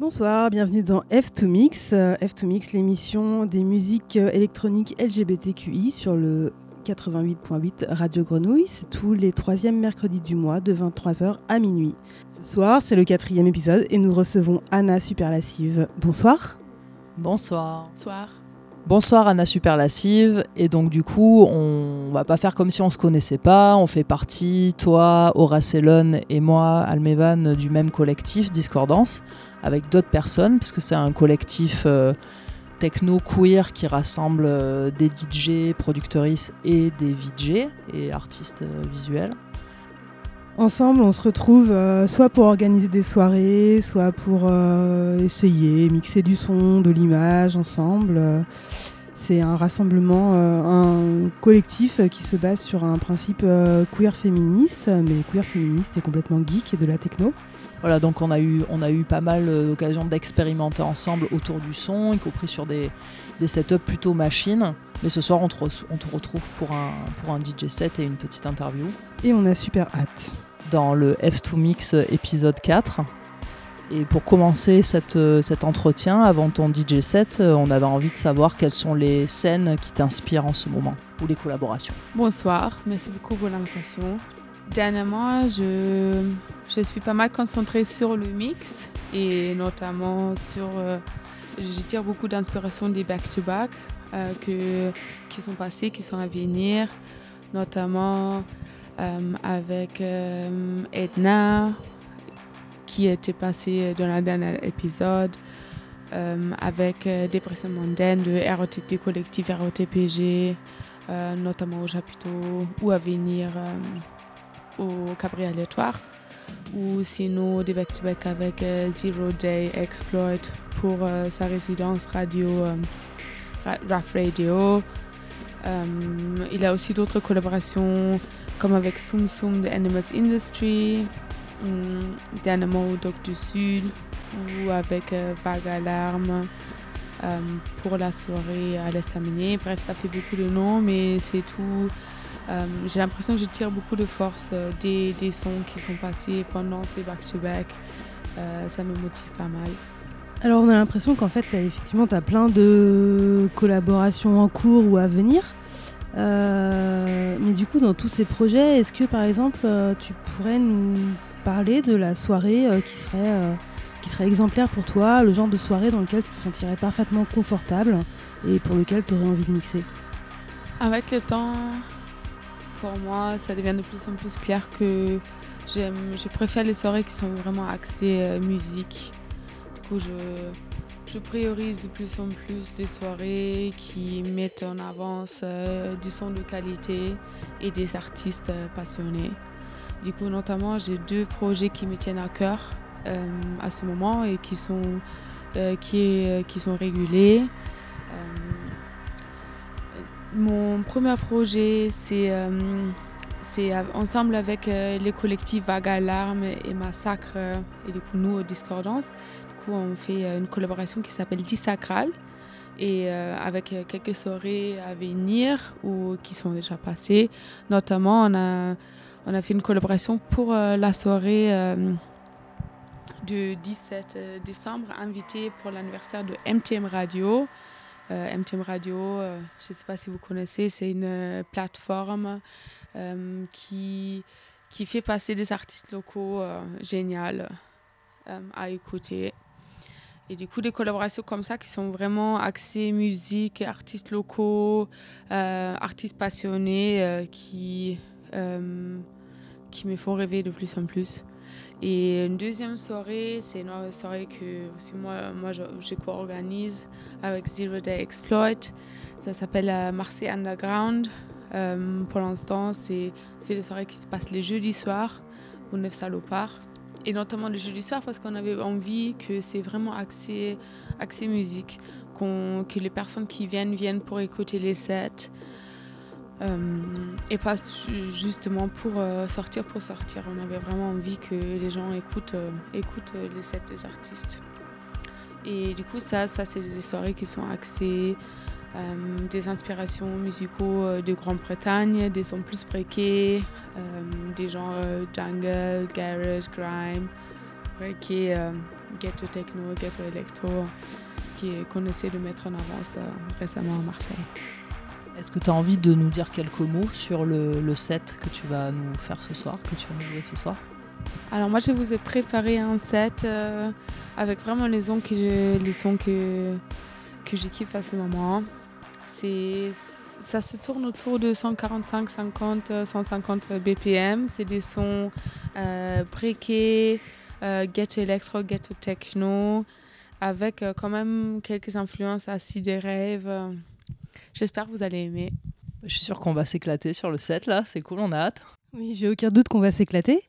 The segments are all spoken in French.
Bonsoir, bienvenue dans F2Mix. Euh, F2Mix, l'émission des musiques euh, électroniques LGBTQI sur le 88.8 Radio Grenouille. C'est tous les troisièmes mercredis du mois de 23h à minuit. Ce soir, c'est le quatrième épisode et nous recevons Anna Superlassive. Bonsoir. Bonsoir. Bonsoir. Bonsoir Anna Superlassive. Et donc du coup, on va pas faire comme si on se connaissait pas. On fait partie, toi, Horace Elon et moi, Almevan, du même collectif Discordance, avec d'autres personnes, puisque c'est un collectif euh, techno queer qui rassemble euh, des DJ, productrices et des VJ et artistes euh, visuels. Ensemble, on se retrouve soit pour organiser des soirées, soit pour essayer, mixer du son, de l'image ensemble. C'est un rassemblement, un collectif qui se base sur un principe queer féministe, mais queer féministe et complètement geek et de la techno. Voilà, donc on a eu, on a eu pas mal d'occasions d'expérimenter ensemble autour du son, y compris sur des, des setups plutôt machines. Mais ce soir, on te, on te, retrouve pour un, pour un DJ set et une petite interview. Et on a super hâte. Dans le F2 Mix épisode 4. Et pour commencer cette, cet entretien, avant ton DJ set, on avait envie de savoir quelles sont les scènes qui t'inspirent en ce moment, ou les collaborations. Bonsoir, merci beaucoup pour l'invitation. Dernièrement, je, je suis pas mal concentrée sur le mix et notamment sur... Euh, je tire beaucoup d'inspiration des back-to-back euh, qui sont passés, qui sont à venir, notamment euh, avec Edna, qui était passé dans le dernier épisode, avec Dépression mondaine de ROT, du collectif ROTPG, notamment au chapiteau, ou à venir au cabrioletoire ou sinon des back-to-back avec euh, Zero Day Exploit pour euh, sa résidence radio euh, RAF Radio. Il a aussi d'autres collaborations comme avec Soum Soum de Animals Industry, dernièrement au Doc du Sud ou avec Vague Alarme pour la soirée à l'estaminet. Bref, ça fait beaucoup de noms, mais c'est tout. Euh, j'ai l'impression que je tire beaucoup de force euh, des, des, sons qui sont passés pendant ces back-to-back. Euh, ça me motive pas mal. Alors on a l'impression qu'en fait, as, effectivement, tu as plein de collaborations en cours ou à venir. Mais du coup, dans tous ces projets, est-ce que par exemple, tu pourrais nous parler de la soirée qui, serait, qui serait exemplaire pour toi, le genre de soirée dans lequel tu te sentirais parfaitement confortable et pour lequel tu aurais envie de mixer? Avec le temps, pour moi, ça devient de plus en plus clair que j'aime, je préfère les soirées qui sont vraiment axées euh, musique. Du coup, je, priorise de plus en plus des soirées qui mettent en avance euh, du son de qualité et des artistes euh, passionnés. Du coup, notamment, j'ai deux projets qui me tiennent à cœur à ce moment et qui sont, qui, qui sont régulés. Mon premier projet, c'est euh, ensemble avec euh, les collectifs Vague Alarme et Massacre euh, et du coup nous Discordance. Du coup, on fait une collaboration qui s'appelle Dissacral et avec quelques soirées à venir ou qui sont déjà passées. Notamment, on a, on a fait une collaboration pour la soirée du 17 décembre, invitée pour l'anniversaire de MTM Radio. Euh, MTM Radio, euh, je ne sais pas si vous connaissez, c'est une euh, plateforme qui, fait passer des artistes locaux géniaux à écouter. Et du coup, des collaborations comme ça qui sont vraiment axées musique, artistes locaux, artistes passionnés qui me font rêver de plus en plus. Et une deuxième soirée, c'est une soirée que moi, moi je, co-organise avec Zero Day Exploit. Ça s'appelle euh, Marseille Underground. Euh, pour l'instant, c'est des soirées qui se passent les jeudis soirs au Neuf Salopards. Et notamment le jeudi soir parce qu'on avait envie que c'est vraiment axé, axé musique, qu que les personnes qui viennent viennent pour écouter les sets. Euh, et pas justement pour euh, sortir pour sortir. On avait vraiment envie que les gens écoutent, euh, écoutent les sets des artistes. Et du coup, ça, ça c'est des soirées qui sont axées des inspirations musicaux de Grande-Bretagne, des sons plus breakés, des gens jungle, garage, grime, breaké, ghetto techno, ghetto électro qu'on essaie de mettre en avance récemment à Marseille. Est-ce que tu as envie de nous dire quelques mots sur le, set que tu vas nous faire ce soir, que tu vas nous jouer ce soir? Alors moi je vous ai préparé un set avec vraiment les sons que les sons que, que à ce moment. C'est ça se tourne autour de 145, 50, 150 BPM. C'est des sons euh, briqués, euh, ghetto électro, ghetto techno, avec euh, quand même quelques influences assis des rêves. J'espère que vous allez aimer. Je suis sûre qu'on va s'éclater sur le set là, c'est cool, on a hâte. Oui, j'ai aucun doute qu'on va s'éclater.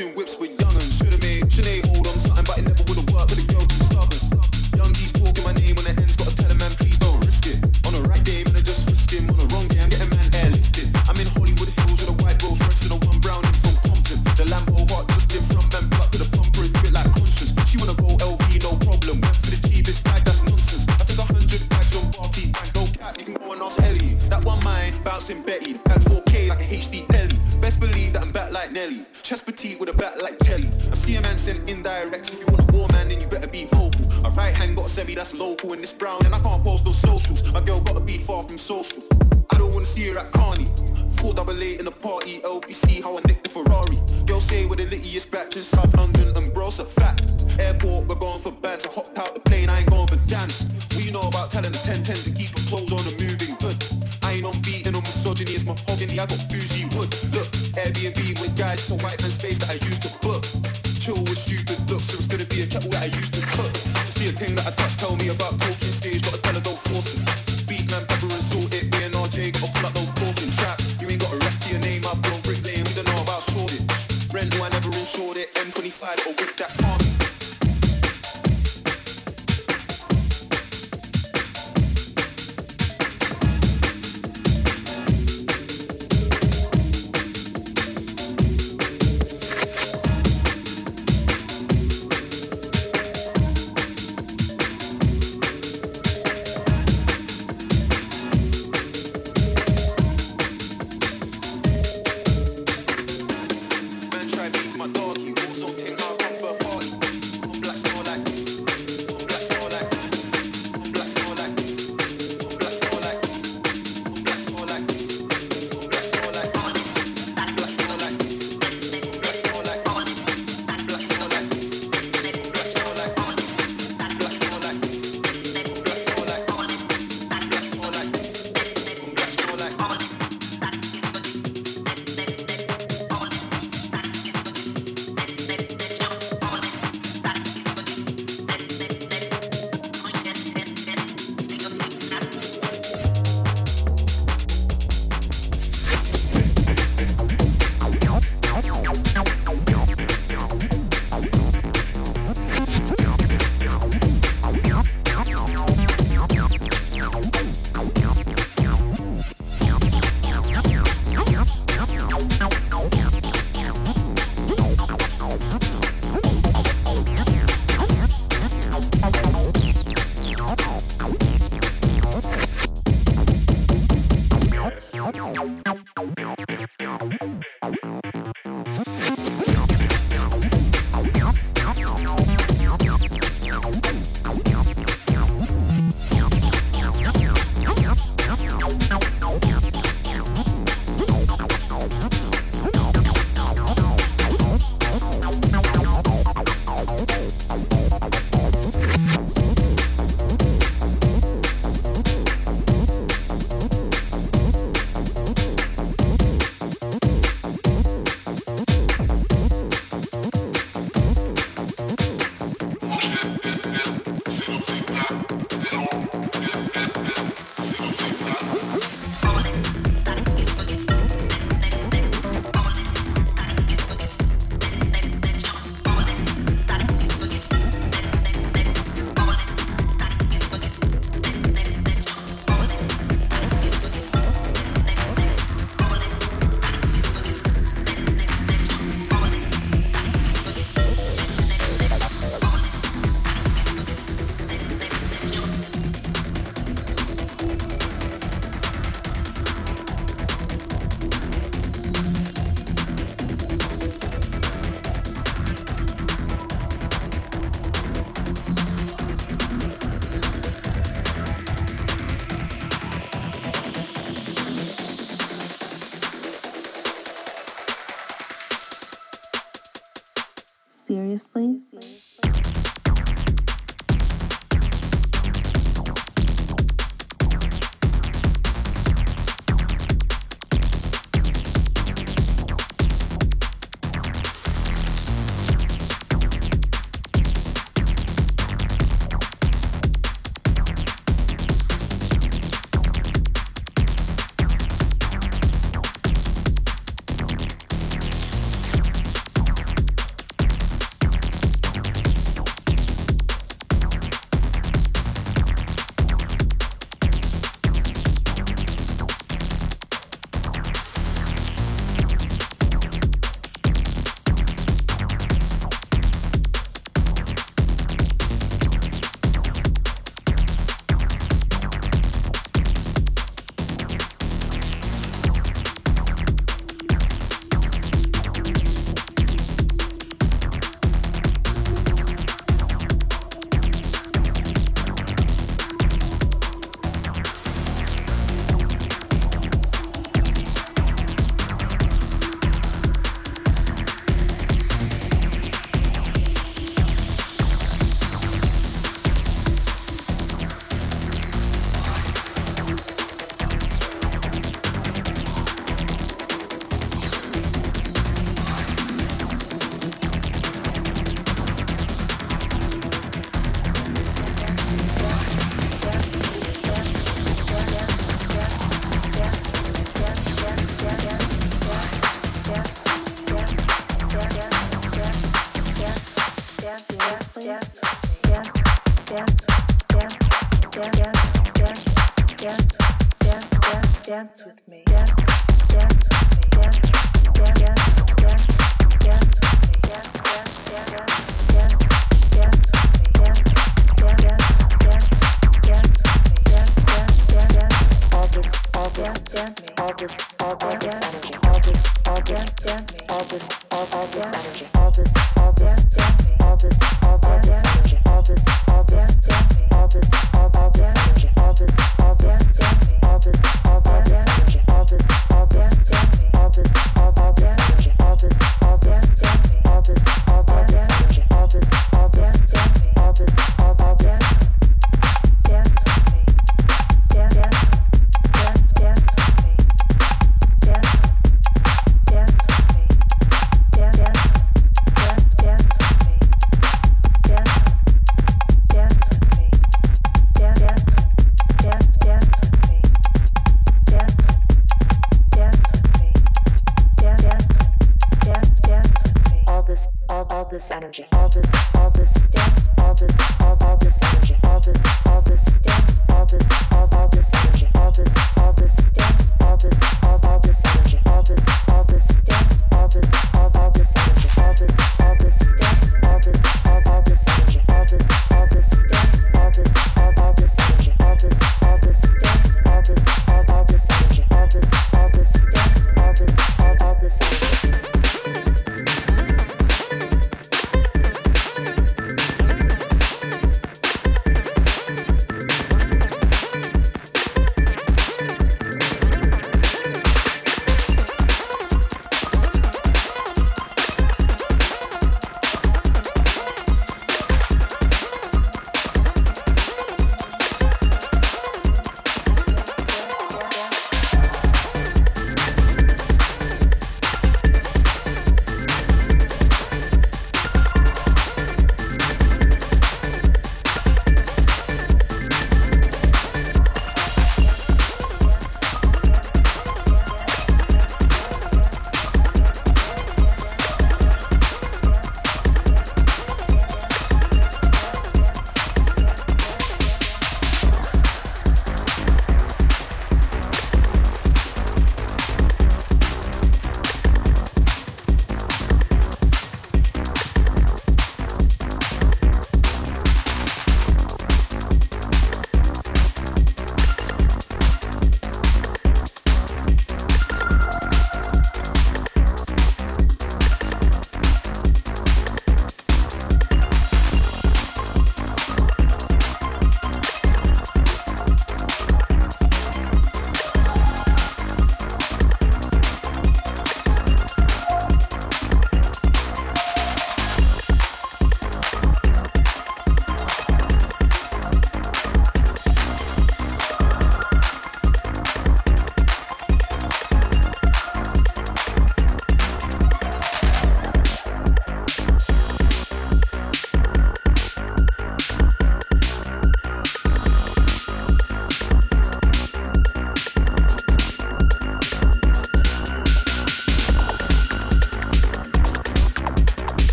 watching.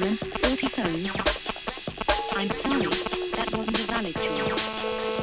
30 pounds. I'm sorry, that wasn't a valid choice.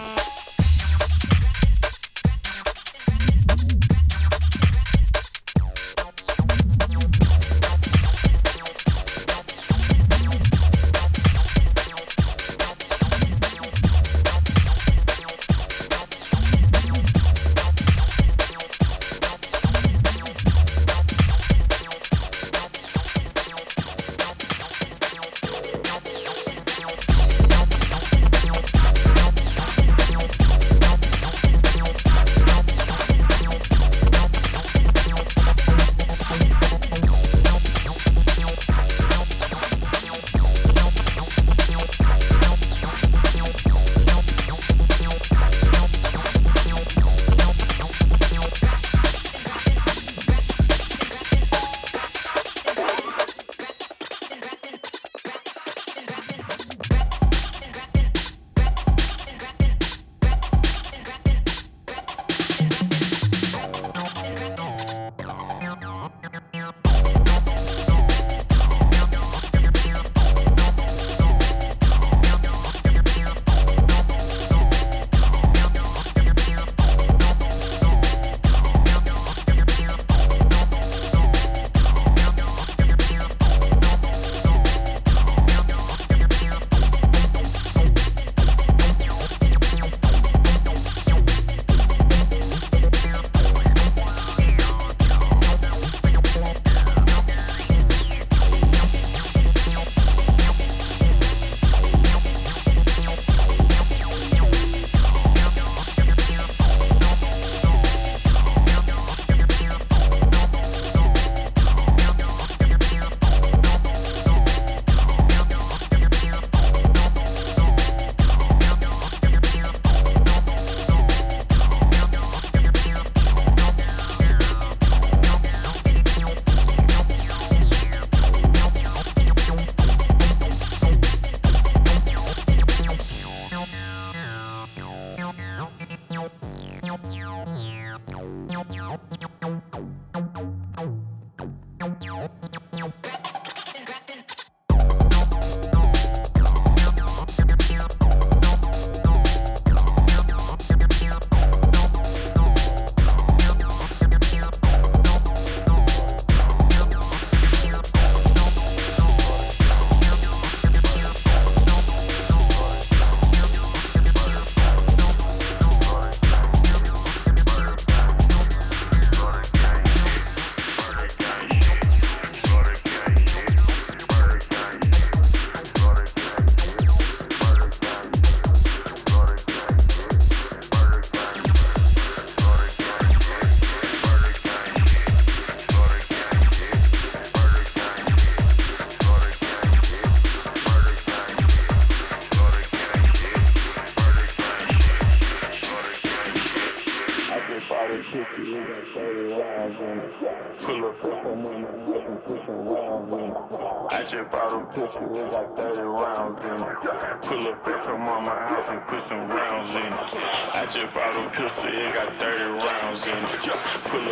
Pull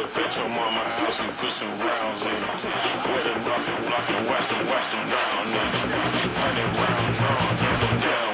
up at your mama house and put some rounds in. A knock and block and watch them, watch them it. Hundred rounds on, down,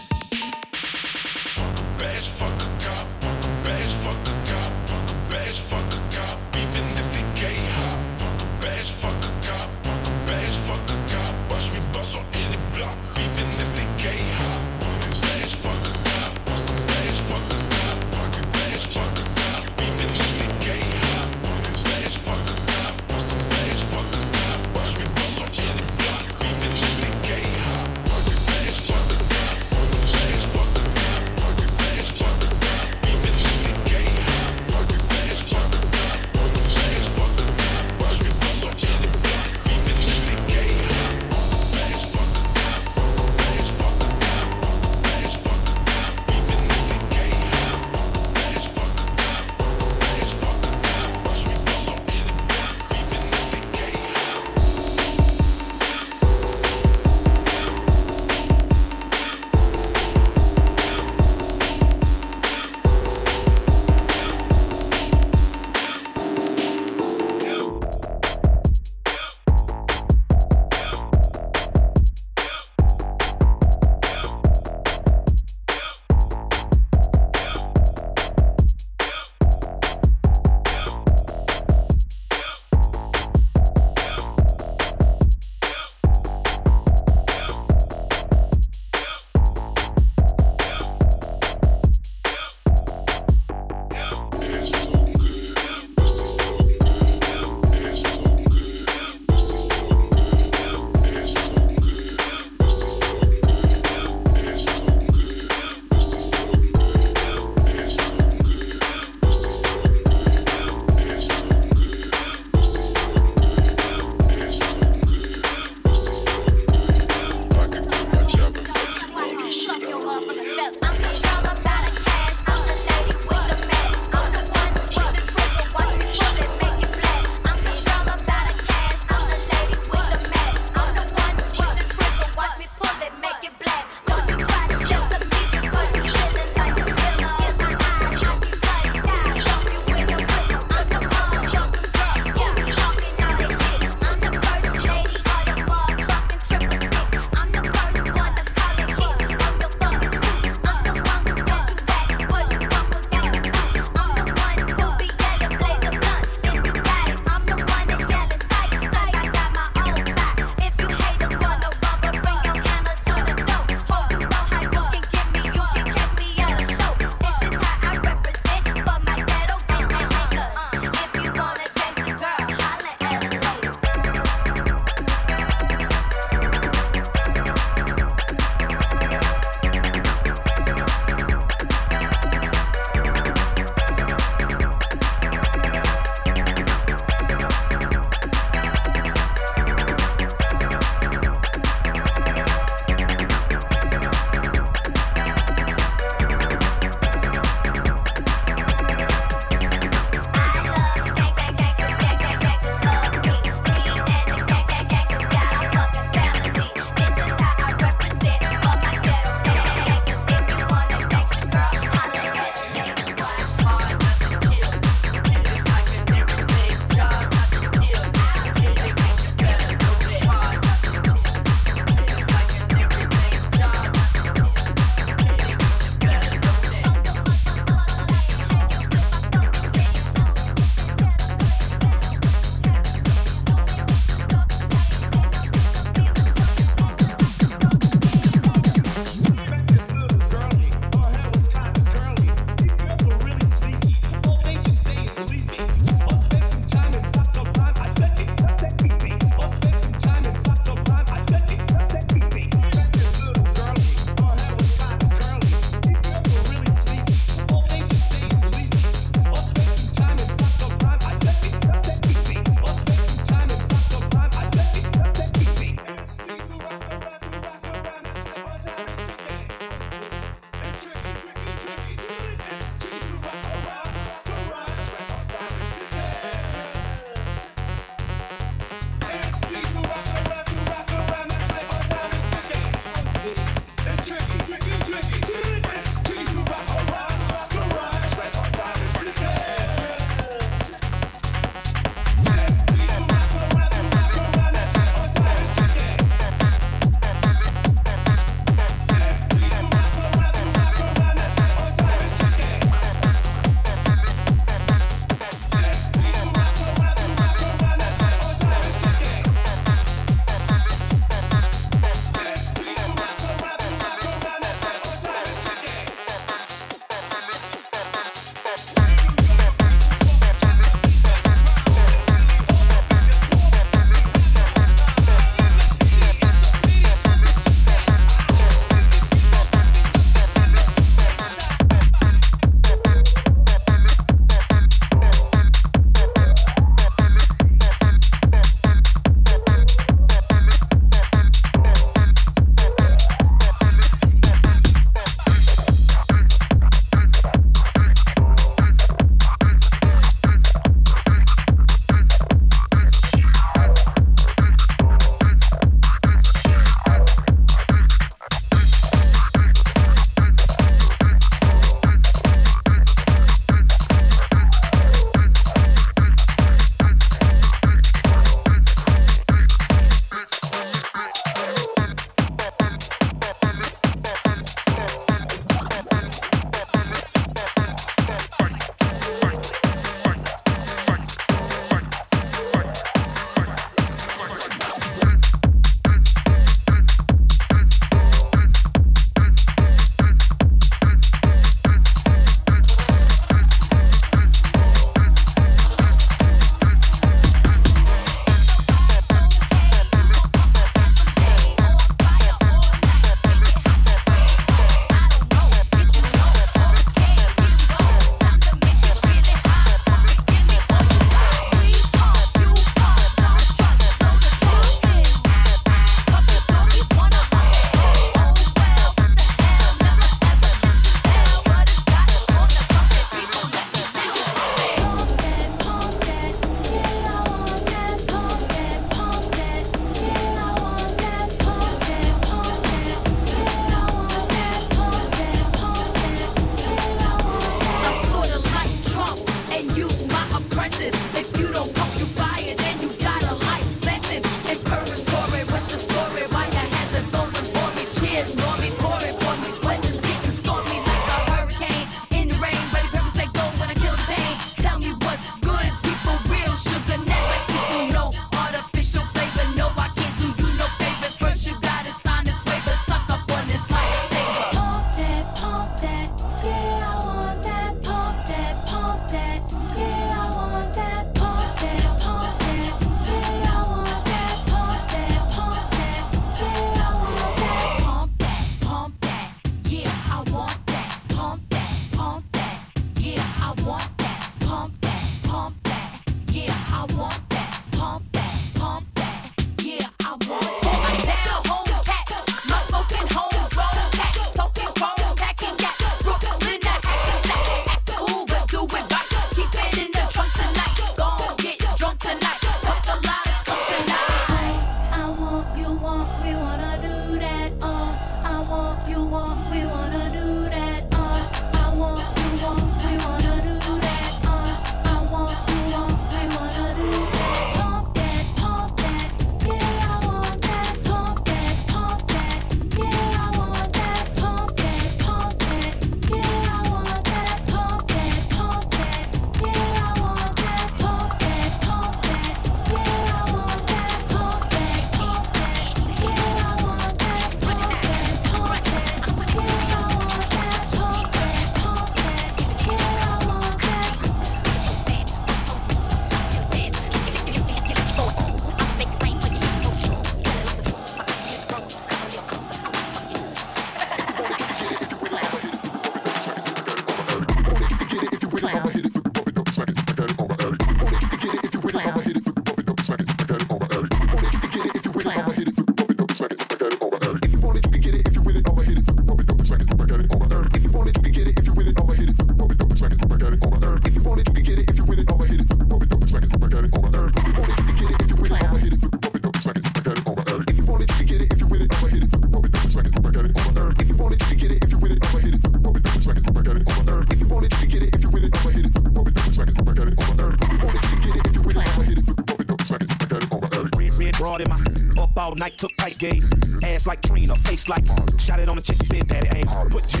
night, took pipe gauge. Ass like Trina, face like shot it on the chick, she said that it ain't. Put Jimmy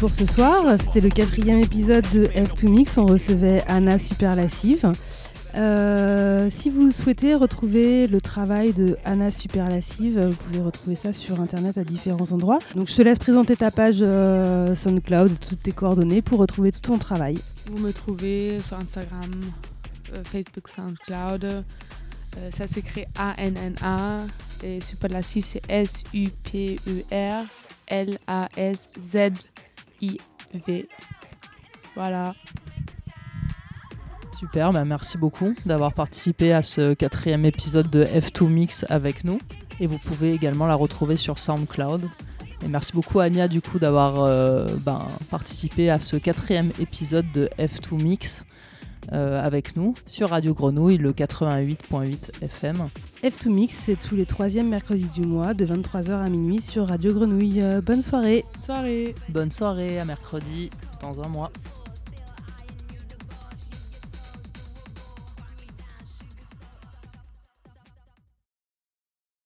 pour ce soir. C'était le quatrième épisode de F2Mix. On recevait Anna Superlassive. Euh, si vous souhaitez retrouver le travail de Anna Superlassive, vous pouvez retrouver ça sur internet à différents endroits. Donc je te laisse présenter ta page euh, SoundCloud toutes tes coordonnées pour retrouver tout ton travail. Vous me trouvez sur Instagram, euh, Facebook, SoundCloud. Euh, ça s'écrit A-N-N-A. Et Superlassive, c'est S-U-P-E-R Voilà. Super, bah merci beaucoup d'avoir participé à ce quatrième épisode de F2 Mix avec nous. Et vous pouvez également la retrouver sur SoundCloud. Et merci beaucoup Ania du coup d'avoir euh, ben, participé à ce quatrième épisode de F2 Mix euh, avec nous sur Radio Grenouille, le 88.8 FM. F2Mix, c'est tous les troisièmes mercredis du mois de 23h à minuit sur Radio Grenouille. Euh, bonne soirée Soirée. Bonne soirée, à mercredi dans un mois.